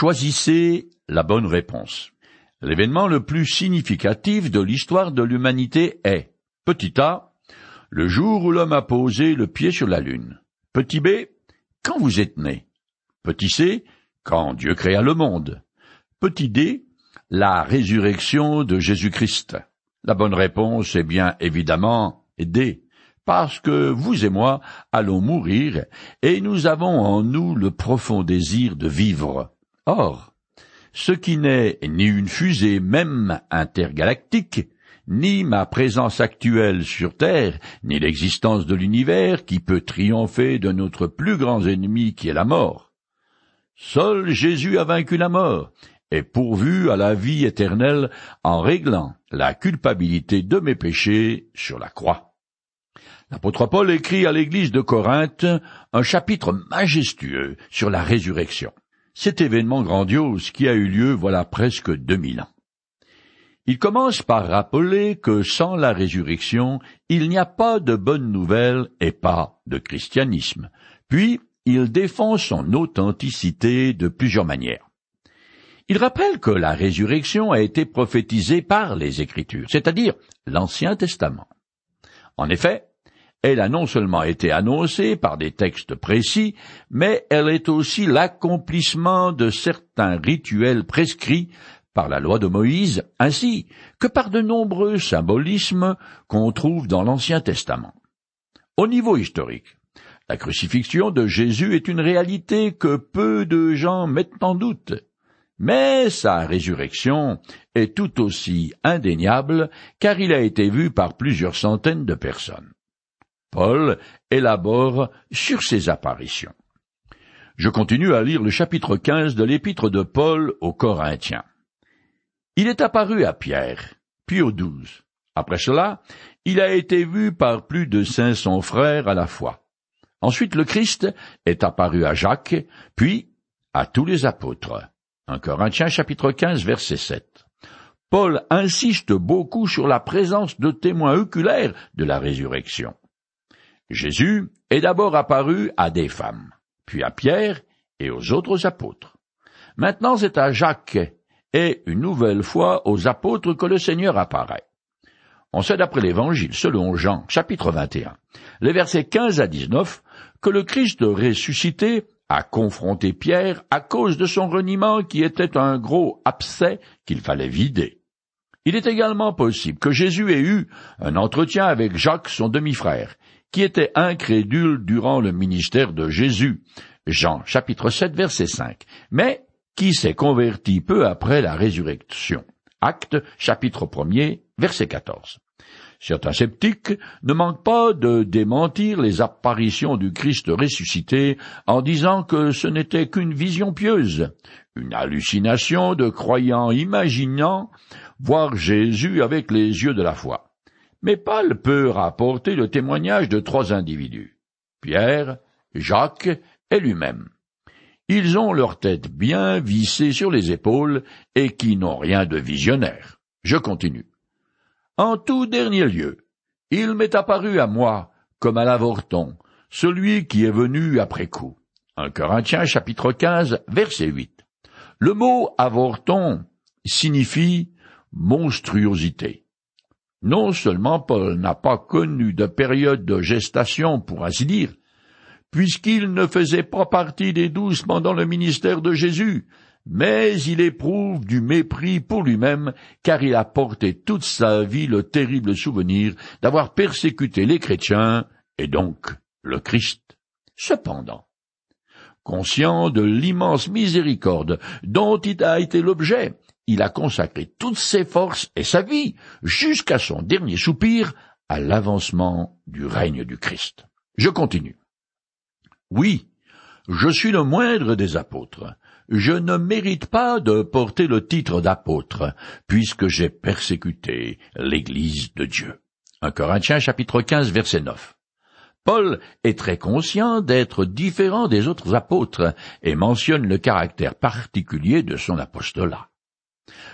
Choisissez la bonne réponse. L'événement le plus significatif de l'histoire de l'humanité est, petit a, le jour où l'homme a posé le pied sur la Lune. Petit b, quand vous êtes né. Petit c, quand Dieu créa le monde. Petit d, la résurrection de Jésus-Christ. La bonne réponse est bien évidemment D, parce que vous et moi allons mourir, et nous avons en nous le profond désir de vivre. Or, ce qui n'est ni une fusée même intergalactique, ni ma présence actuelle sur Terre, ni l'existence de l'univers qui peut triompher de notre plus grand ennemi qui est la mort. Seul Jésus a vaincu la mort, et pourvu à la vie éternelle en réglant la culpabilité de mes péchés sur la croix. L'apôtre Paul écrit à l'église de Corinthe un chapitre majestueux sur la résurrection cet événement grandiose qui a eu lieu voilà presque deux mille ans. Il commence par rappeler que sans la résurrection, il n'y a pas de bonne nouvelle et pas de christianisme. Puis, il défend son authenticité de plusieurs manières. Il rappelle que la résurrection a été prophétisée par les Écritures, c'est-à-dire l'Ancien Testament. En effet, elle a non seulement été annoncée par des textes précis, mais elle est aussi l'accomplissement de certains rituels prescrits par la loi de Moïse, ainsi que par de nombreux symbolismes qu'on trouve dans l'Ancien Testament. Au niveau historique, la crucifixion de Jésus est une réalité que peu de gens mettent en doute, mais sa résurrection est tout aussi indéniable car il a été vu par plusieurs centaines de personnes. Paul élabore sur ces apparitions. Je continue à lire le chapitre 15 de l'épître de Paul aux Corinthiens. Il est apparu à Pierre, puis aux douze. Après cela, il a été vu par plus de cinq cents frères à la fois. Ensuite, le Christ est apparu à Jacques, puis à tous les apôtres. Un Corinthiens chapitre 15 verset 7. Paul insiste beaucoup sur la présence de témoins oculaires de la résurrection. Jésus est d'abord apparu à des femmes, puis à Pierre et aux autres apôtres. Maintenant c'est à Jacques et une nouvelle fois aux apôtres que le Seigneur apparaît. On sait d'après l'Évangile selon Jean, chapitre 21, les versets 15 à 19, que le Christ ressuscité a confronté Pierre à cause de son reniement qui était un gros abcès qu'il fallait vider. Il est également possible que Jésus ait eu un entretien avec Jacques, son demi-frère, qui était incrédule durant le ministère de Jésus, Jean chapitre 7 verset 5, mais qui s'est converti peu après la résurrection? Acte chapitre 1 verset 14. Certains sceptiques ne manquent pas de démentir les apparitions du Christ ressuscité en disant que ce n'était qu'une vision pieuse, une hallucination de croyants imaginant voir Jésus avec les yeux de la foi. Mais Paul peut rapporter le témoignage de trois individus. Pierre, Jacques et lui-même. Ils ont leur tête bien vissée sur les épaules et qui n'ont rien de visionnaire. Je continue. En tout dernier lieu, il m'est apparu à moi, comme à l'avorton, celui qui est venu après coup. Un Corinthiens chapitre 15 verset 8. Le mot avorton signifie monstruosité. Non seulement Paul n'a pas connu de période de gestation, pour ainsi dire, puisqu'il ne faisait pas partie des douze pendant le ministère de Jésus, mais il éprouve du mépris pour lui-même, car il a porté toute sa vie le terrible souvenir d'avoir persécuté les chrétiens, et donc le Christ. Cependant, conscient de l'immense miséricorde dont il a été l'objet, il a consacré toutes ses forces et sa vie, jusqu'à son dernier soupir, à l'avancement du règne du Christ. Je continue. Oui, je suis le moindre des apôtres. Je ne mérite pas de porter le titre d'apôtre, puisque j'ai persécuté l'Église de Dieu. Un Corinthiens chapitre 15 verset 9. Paul est très conscient d'être différent des autres apôtres et mentionne le caractère particulier de son apostolat.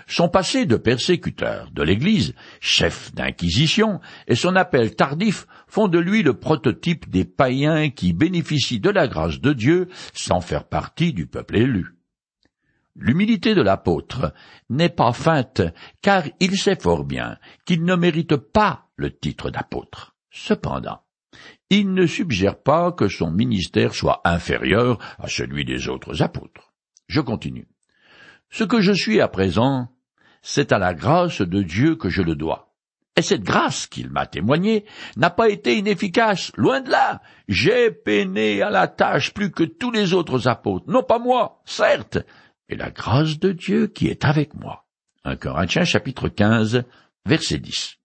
Son passé de persécuteur de l'Église, chef d'inquisition, et son appel tardif font de lui le prototype des païens qui bénéficient de la grâce de Dieu sans faire partie du peuple élu. L'humilité de l'apôtre n'est pas feinte, car il sait fort bien qu'il ne mérite pas le titre d'apôtre. Cependant, il ne suggère pas que son ministère soit inférieur à celui des autres apôtres. Je continue. Ce que je suis à présent, c'est à la grâce de Dieu que je le dois. Et cette grâce qu'il m'a témoignée n'a pas été inefficace, loin de là. J'ai peiné à la tâche plus que tous les autres apôtres, non pas moi, certes, mais la grâce de Dieu qui est avec moi. 1 Corinthiens chapitre 15, verset 10.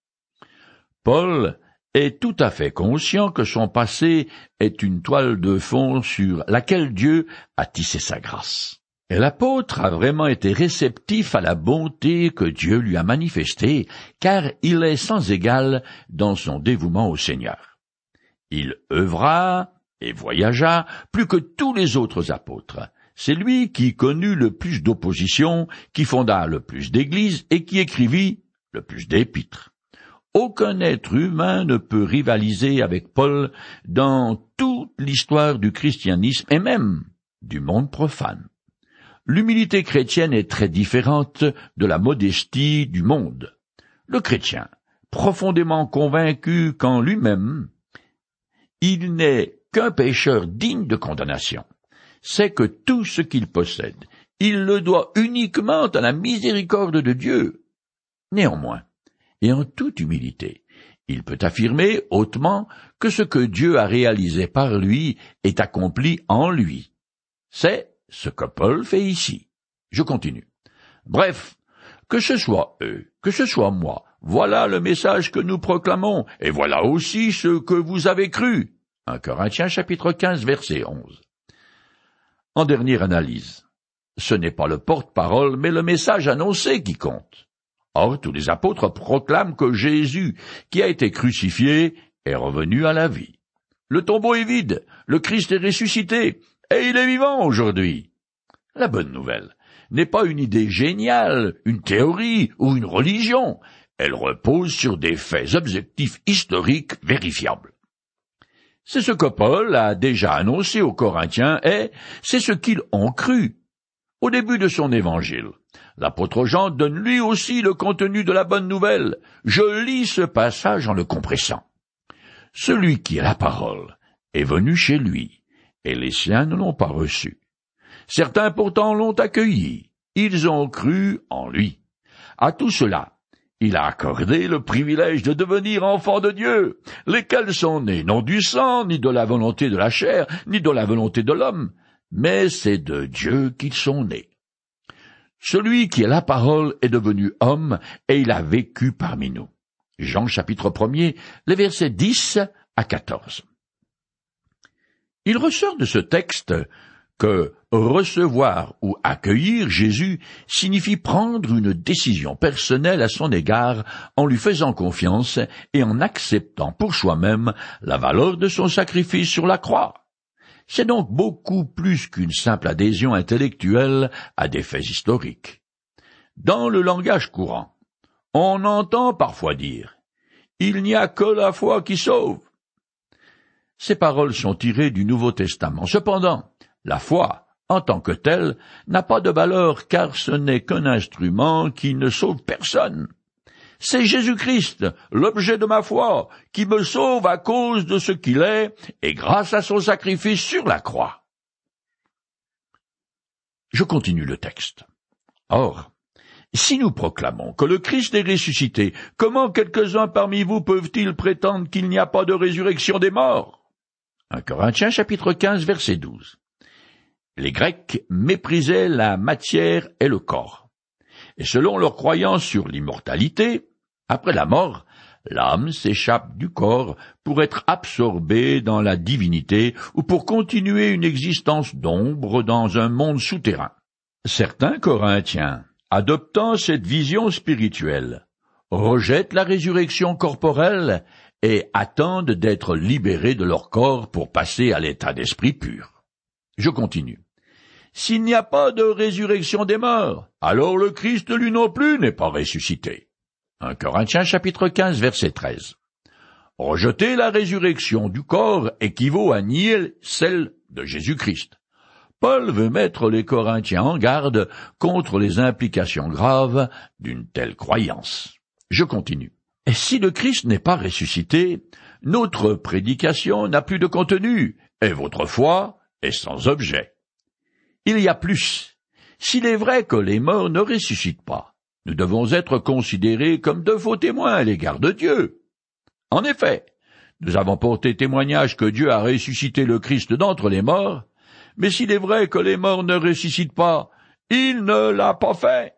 Paul est tout à fait conscient que son passé est une toile de fond sur laquelle Dieu a tissé sa grâce. L'apôtre a vraiment été réceptif à la bonté que Dieu lui a manifestée, car il est sans égal dans son dévouement au Seigneur. Il œuvra et voyagea plus que tous les autres apôtres. C'est lui qui connut le plus d'opposition, qui fonda le plus d'églises et qui écrivit le plus d'épîtres. Aucun être humain ne peut rivaliser avec Paul dans toute l'histoire du christianisme et même du monde profane. L'humilité chrétienne est très différente de la modestie du monde. Le chrétien, profondément convaincu qu'en lui-même, il n'est qu'un pécheur digne de condamnation, sait que tout ce qu'il possède, il le doit uniquement à la miséricorde de Dieu. Néanmoins, et en toute humilité, il peut affirmer hautement que ce que Dieu a réalisé par lui est accompli en lui. C'est ce que Paul fait ici. Je continue. Bref, que ce soit eux, que ce soit moi, voilà le message que nous proclamons, et voilà aussi ce que vous avez cru. 1 Corinthiens chapitre 15 verset 11. En dernière analyse, ce n'est pas le porte-parole, mais le message annoncé qui compte. Or, tous les apôtres proclament que Jésus, qui a été crucifié, est revenu à la vie. Le tombeau est vide, le Christ est ressuscité, et il est vivant aujourd'hui. La bonne nouvelle n'est pas une idée géniale, une théorie ou une religion. Elle repose sur des faits objectifs historiques vérifiables. C'est ce que Paul a déjà annoncé aux Corinthiens et c'est ce qu'ils ont cru. Au début de son évangile, l'apôtre Jean donne lui aussi le contenu de la bonne nouvelle. Je lis ce passage en le compressant. Celui qui est la parole est venu chez lui, et les siens ne l'ont pas reçu. Certains pourtant l'ont accueilli. Ils ont cru en lui. À tout cela, il a accordé le privilège de devenir enfants de Dieu, lesquels sont nés non du sang, ni de la volonté de la chair, ni de la volonté de l'homme, mais c'est de Dieu qu'ils sont nés. Celui qui est la parole est devenu homme, et il a vécu parmi nous. Jean chapitre 1er, les versets 10 à 14. Il ressort de ce texte que recevoir ou accueillir Jésus signifie prendre une décision personnelle à son égard en lui faisant confiance et en acceptant pour soi-même la valeur de son sacrifice sur la croix. C'est donc beaucoup plus qu'une simple adhésion intellectuelle à des faits historiques. Dans le langage courant, on entend parfois dire Il n'y a que la foi qui sauve. Ces paroles sont tirées du Nouveau Testament. Cependant, la foi, en tant que telle, n'a pas de valeur car ce n'est qu'un instrument qui ne sauve personne. C'est Jésus-Christ, l'objet de ma foi, qui me sauve à cause de ce qu'il est et grâce à son sacrifice sur la croix. Je continue le texte. Or, si nous proclamons que le Christ est ressuscité, comment quelques-uns parmi vous peuvent-ils prétendre qu'il n'y a pas de résurrection des morts? 1 Corinthiens chapitre 15 verset 12. Les Grecs méprisaient la matière et le corps. Et selon leur croyance sur l'immortalité, après la mort, l'âme s'échappe du corps pour être absorbée dans la divinité ou pour continuer une existence d'ombre dans un monde souterrain. Certains Corinthiens, adoptant cette vision spirituelle, rejettent la résurrection corporelle et attendent d'être libérés de leur corps pour passer à l'état d'esprit pur. Je continue. S'il n'y a pas de résurrection des morts, alors le Christ lui non plus n'est pas ressuscité. 1 Corinthiens chapitre 15 verset 13. Rejeter la résurrection du corps équivaut à nier celle de Jésus-Christ. Paul veut mettre les Corinthiens en garde contre les implications graves d'une telle croyance. Je continue. Si le Christ n'est pas ressuscité, notre prédication n'a plus de contenu, et votre foi est sans objet. Il y a plus. S'il est vrai que les morts ne ressuscitent pas, nous devons être considérés comme de faux témoins à l'égard de Dieu. En effet, nous avons porté témoignage que Dieu a ressuscité le Christ d'entre les morts, mais s'il est vrai que les morts ne ressuscitent pas, il ne l'a pas fait.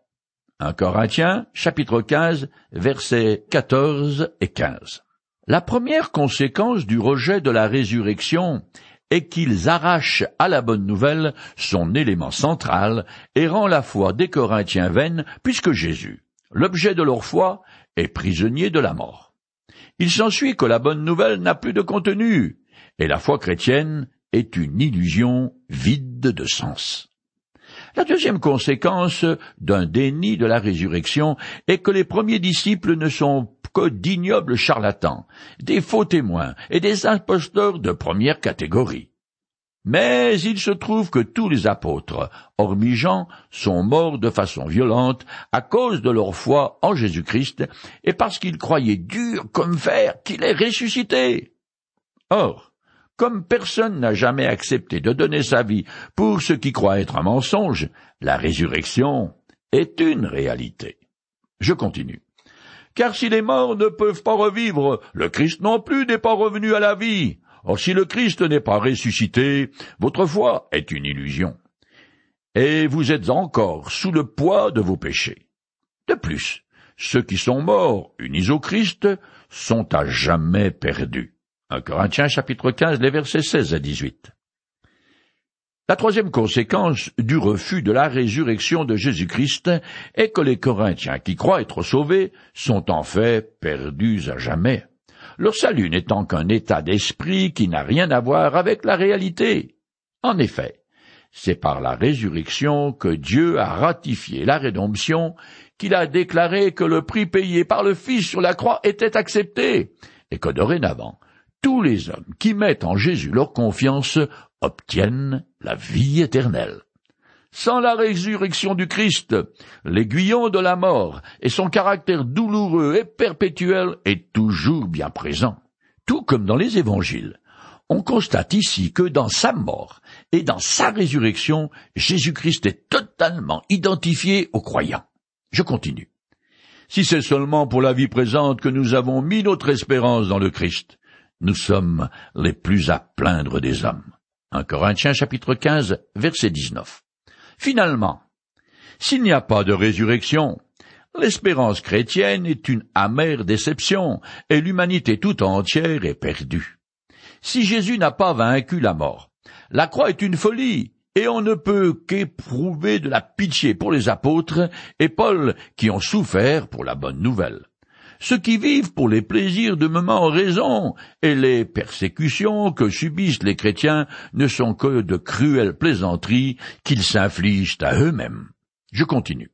1 Corinthiens, chapitre 15, versets 14 et 15. La première conséquence du rejet de la résurrection est qu'ils arrachent à la bonne nouvelle son élément central et rend la foi des Corinthiens vaine puisque Jésus, l'objet de leur foi, est prisonnier de la mort. Il s'ensuit que la bonne nouvelle n'a plus de contenu, et la foi chrétienne est une illusion vide de sens. La deuxième conséquence d'un déni de la résurrection est que les premiers disciples ne sont que d'ignobles charlatans, des faux témoins et des imposteurs de première catégorie. Mais il se trouve que tous les apôtres, hormis Jean, sont morts de façon violente à cause de leur foi en Jésus-Christ et parce qu'ils croyaient dur comme fer qu'il est ressuscité. Or, comme personne n'a jamais accepté de donner sa vie pour ce qui croit être un mensonge, la résurrection est une réalité. Je continue. Car si les morts ne peuvent pas revivre, le Christ non plus n'est pas revenu à la vie. Or si le Christ n'est pas ressuscité, votre foi est une illusion. Et vous êtes encore sous le poids de vos péchés. De plus, ceux qui sont morts unis au Christ sont à jamais perdus. 1 Corinthiens chapitre 15, les versets 16 à 18. La troisième conséquence du refus de la résurrection de Jésus-Christ est que les Corinthiens qui croient être sauvés sont en fait perdus à jamais. Leur salut n'étant qu'un état d'esprit qui n'a rien à voir avec la réalité. En effet, c'est par la résurrection que Dieu a ratifié la rédemption, qu'il a déclaré que le prix payé par le Fils sur la croix était accepté, et que dorénavant, tous les hommes qui mettent en Jésus leur confiance obtiennent la vie éternelle. Sans la résurrection du Christ, l'aiguillon de la mort et son caractère douloureux et perpétuel est toujours bien présent. Tout comme dans les évangiles, on constate ici que dans sa mort et dans sa résurrection, Jésus-Christ est totalement identifié aux croyants. Je continue. Si c'est seulement pour la vie présente que nous avons mis notre espérance dans le Christ, nous sommes les plus à plaindre des hommes. 1 Corinthiens chapitre 15 verset 19. Finalement, s'il n'y a pas de résurrection, l'espérance chrétienne est une amère déception et l'humanité tout entière est perdue. Si Jésus n'a pas vaincu la mort, la croix est une folie et on ne peut qu'éprouver de la pitié pour les apôtres et Paul qui ont souffert pour la bonne nouvelle. Ceux qui vivent pour les plaisirs de moment ont raison, et les persécutions que subissent les chrétiens ne sont que de cruelles plaisanteries qu'ils s'infligent à eux-mêmes. Je continue.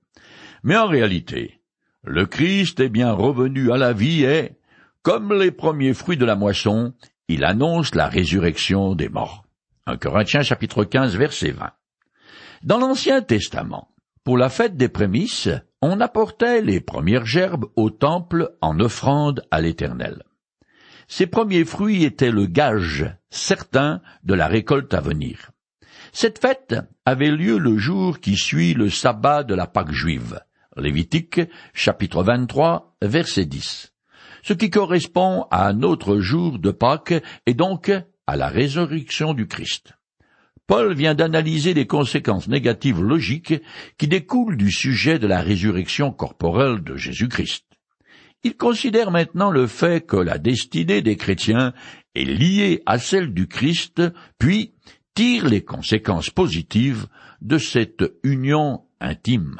Mais en réalité, le Christ est bien revenu à la vie et, comme les premiers fruits de la moisson, il annonce la résurrection des morts. 1 Corinthiens chapitre 15 verset 20. Dans l'Ancien Testament, pour la fête des prémices, on apportait les premières gerbes au temple en offrande à l'Éternel. Ces premiers fruits étaient le gage certain de la récolte à venir. Cette fête avait lieu le jour qui suit le sabbat de la Pâque juive. Lévitique, chapitre 23, verset 10. Ce qui correspond à un autre jour de Pâques et donc à la résurrection du Christ. Paul vient d'analyser les conséquences négatives logiques qui découlent du sujet de la résurrection corporelle de Jésus-Christ. Il considère maintenant le fait que la destinée des chrétiens est liée à celle du Christ, puis tire les conséquences positives de cette union intime.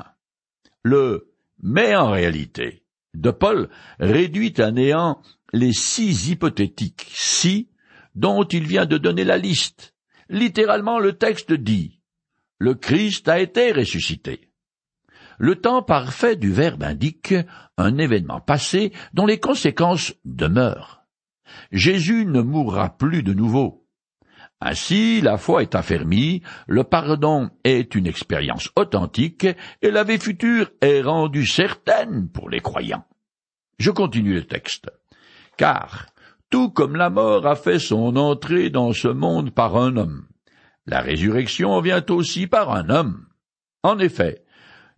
Le mais en réalité de Paul réduit à néant les six hypothétiques si dont il vient de donner la liste, Littéralement, le texte dit Le Christ a été ressuscité. Le temps parfait du verbe indique un événement passé dont les conséquences demeurent. Jésus ne mourra plus de nouveau. Ainsi, la foi est affermie, le pardon est une expérience authentique, et la vie future est rendue certaine pour les croyants. Je continue le texte. Car, tout comme la mort a fait son entrée dans ce monde par un homme, la résurrection vient aussi par un homme. En effet,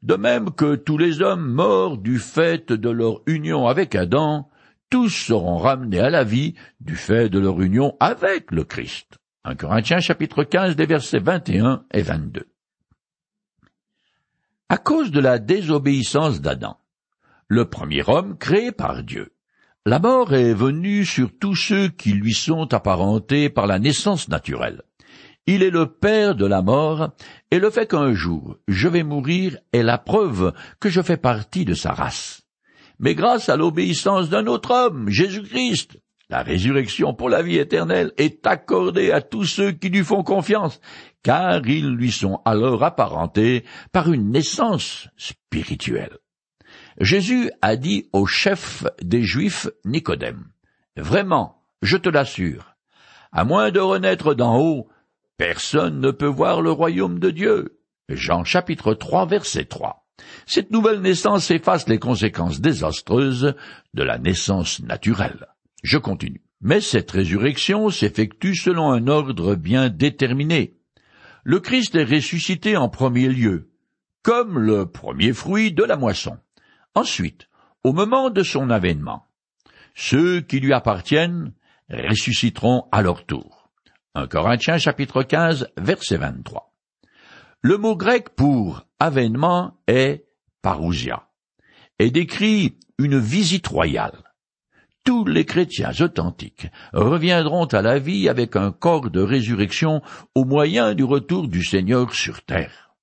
de même que tous les hommes morts du fait de leur union avec Adam, tous seront ramenés à la vie du fait de leur union avec le Christ. 1 Corinthiens chapitre 15 des versets 21 et 22. À cause de la désobéissance d'Adam, le premier homme créé par Dieu, la mort est venue sur tous ceux qui lui sont apparentés par la naissance naturelle. Il est le père de la mort, et le fait qu'un jour je vais mourir est la preuve que je fais partie de sa race. Mais grâce à l'obéissance d'un autre homme, Jésus-Christ, la résurrection pour la vie éternelle est accordée à tous ceux qui lui font confiance, car ils lui sont alors apparentés par une naissance spirituelle. Jésus a dit au chef des Juifs Nicodème, Vraiment, je te l'assure, à moins de renaître d'en haut, personne ne peut voir le royaume de Dieu. Jean chapitre 3 verset 3. Cette nouvelle naissance efface les conséquences désastreuses de la naissance naturelle. Je continue. Mais cette résurrection s'effectue selon un ordre bien déterminé. Le Christ est ressuscité en premier lieu, comme le premier fruit de la moisson. Ensuite, au moment de son avènement, ceux qui lui appartiennent ressusciteront à leur tour. 1 Corinthiens chapitre 15 verset 23. Le mot grec pour avènement est parousia et décrit une visite royale tous les chrétiens authentiques reviendront à la vie avec un corps de résurrection au moyen du retour du Seigneur sur terre.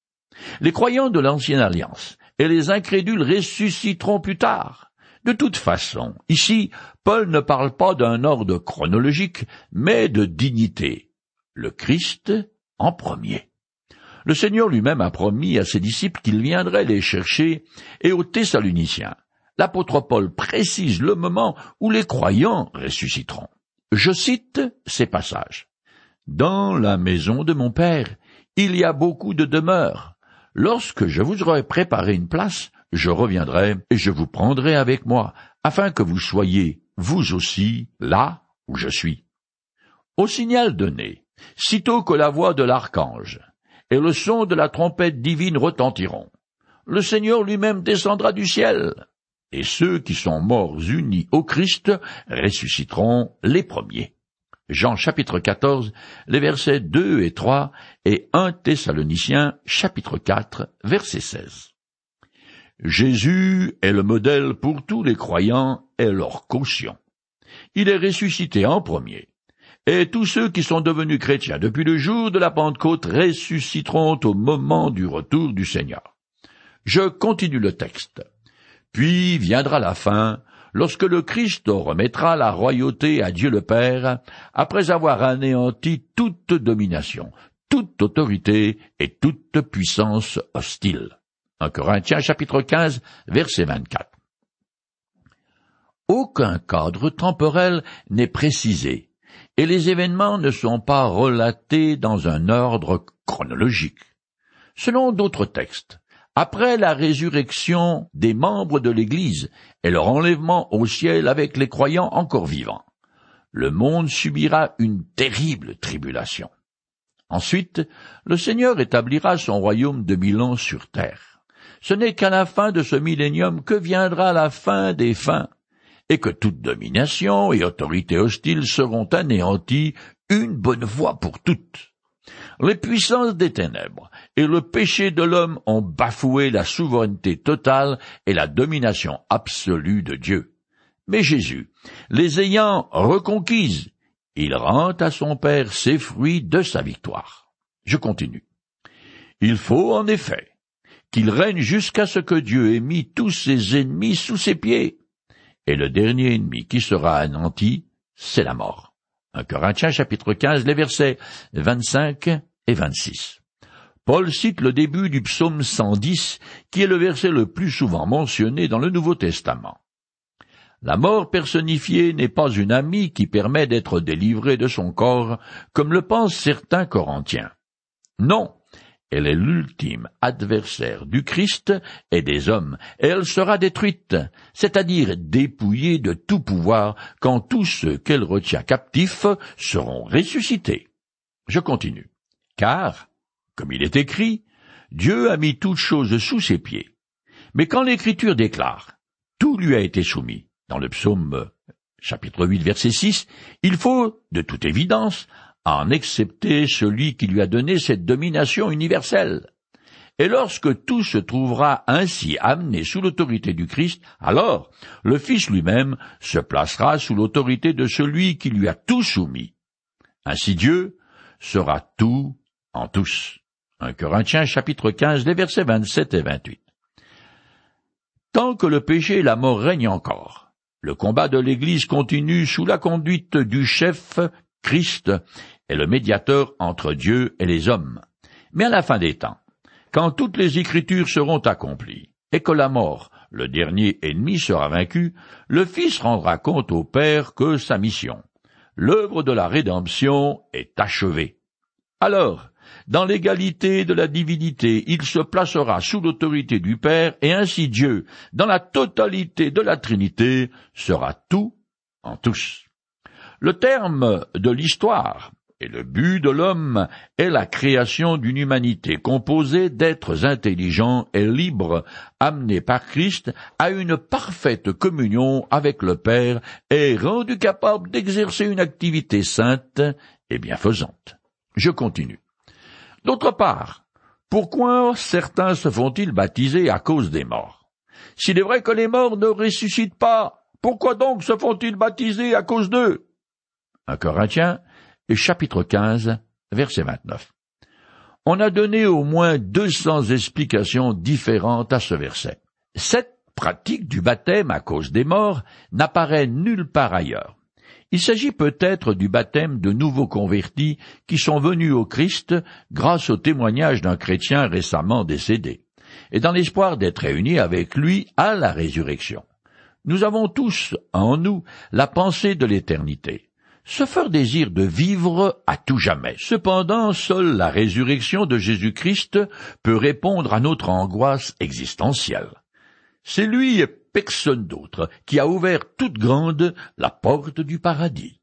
Les croyants de l'ancienne alliance et les incrédules ressusciteront plus tard. De toute façon, ici, Paul ne parle pas d'un ordre chronologique, mais de dignité. Le Christ en premier. Le Seigneur lui-même a promis à ses disciples qu'il viendrait les chercher et aux Thessaloniciens l'apôtre Paul précise le moment où les croyants ressusciteront. Je cite ces passages. Dans la maison de mon Père, il y a beaucoup de demeures. Lorsque je vous aurai préparé une place, je reviendrai et je vous prendrai avec moi, afin que vous soyez, vous aussi, là où je suis. Au signal donné, sitôt que la voix de l'archange et le son de la trompette divine retentiront, le Seigneur lui-même descendra du ciel et ceux qui sont morts unis au Christ ressusciteront les premiers. Jean chapitre 14, les versets 2 et 3 et 1 Thessaloniciens chapitre 4, verset 16. Jésus est le modèle pour tous les croyants et leur caution. Il est ressuscité en premier. Et tous ceux qui sont devenus chrétiens depuis le jour de la Pentecôte ressusciteront au moment du retour du Seigneur. Je continue le texte. Puis viendra la fin, lorsque le Christ remettra la royauté à Dieu le Père, après avoir anéanti toute domination, toute autorité et toute puissance hostile. 1 Corinthiens chapitre 15 verset 24. Aucun cadre temporel n'est précisé, et les événements ne sont pas relatés dans un ordre chronologique. Selon d'autres textes, après la résurrection des membres de l'Église et leur enlèvement au ciel avec les croyants encore vivants, le monde subira une terrible tribulation. Ensuite, le Seigneur établira son royaume de mille ans sur terre. Ce n'est qu'à la fin de ce millénium que viendra la fin des fins, et que toute domination et autorité hostile seront anéanties une bonne fois pour toutes. Les puissances des ténèbres et le péché de l'homme ont bafoué la souveraineté totale et la domination absolue de Dieu. Mais Jésus, les ayant reconquises, il rend à son Père ses fruits de sa victoire. Je continue. Il faut en effet qu'il règne jusqu'à ce que Dieu ait mis tous ses ennemis sous ses pieds. Et le dernier ennemi qui sera anéanti, c'est la mort. 1 Corinthiens chapitre 15, les versets 25 et 26. Paul cite le début du psaume 110, qui est le verset le plus souvent mentionné dans le Nouveau Testament. La mort personnifiée n'est pas une amie qui permet d'être délivré de son corps, comme le pensent certains Corinthiens. Non, elle est l'ultime adversaire du Christ et des hommes, et elle sera détruite, c'est-à-dire dépouillée de tout pouvoir quand tous ceux qu'elle retient captifs seront ressuscités. Je continue. Car, comme il est écrit, Dieu a mis toutes choses sous ses pieds. Mais quand l'Écriture déclare, tout lui a été soumis, dans le psaume chapitre 8 verset 6, il faut, de toute évidence, en excepter celui qui lui a donné cette domination universelle. Et lorsque tout se trouvera ainsi amené sous l'autorité du Christ, alors le Fils lui-même se placera sous l'autorité de celui qui lui a tout soumis. Ainsi Dieu sera tout en tous. 1 Corinthiens chapitre 15, les versets 27 et 28. Tant que le péché et la mort règnent encore, le combat de l'Église continue sous la conduite du chef Christ est le médiateur entre Dieu et les hommes. Mais à la fin des temps, quand toutes les Écritures seront accomplies, et que la mort, le dernier ennemi, sera vaincu, le Fils rendra compte au Père que sa mission, l'œuvre de la rédemption, est achevée. Alors, dans l'égalité de la divinité, il se placera sous l'autorité du Père, et ainsi Dieu, dans la totalité de la Trinité, sera tout en tous. Le terme de l'histoire et le but de l'homme est la création d'une humanité composée d'êtres intelligents et libres, amenés par Christ à une parfaite communion avec le Père et rendus capables d'exercer une activité sainte et bienfaisante. Je continue. D'autre part, pourquoi certains se font-ils baptiser à cause des morts? S'il est vrai que les morts ne ressuscitent pas, pourquoi donc se font-ils baptiser à cause d'eux? Un Corinthien, chapitre 15, verset 29. On a donné au moins deux cents explications différentes à ce verset. Cette pratique du baptême à cause des morts n'apparaît nulle part ailleurs. Il s'agit peut-être du baptême de nouveaux convertis qui sont venus au Christ grâce au témoignage d'un chrétien récemment décédé, et dans l'espoir d'être réunis avec lui à la résurrection. Nous avons tous en nous la pensée de l'éternité, ce fort désir de vivre à tout jamais. Cependant, seule la résurrection de Jésus-Christ peut répondre à notre angoisse existentielle. C'est lui personne d'autre qui a ouvert toute grande la porte du paradis.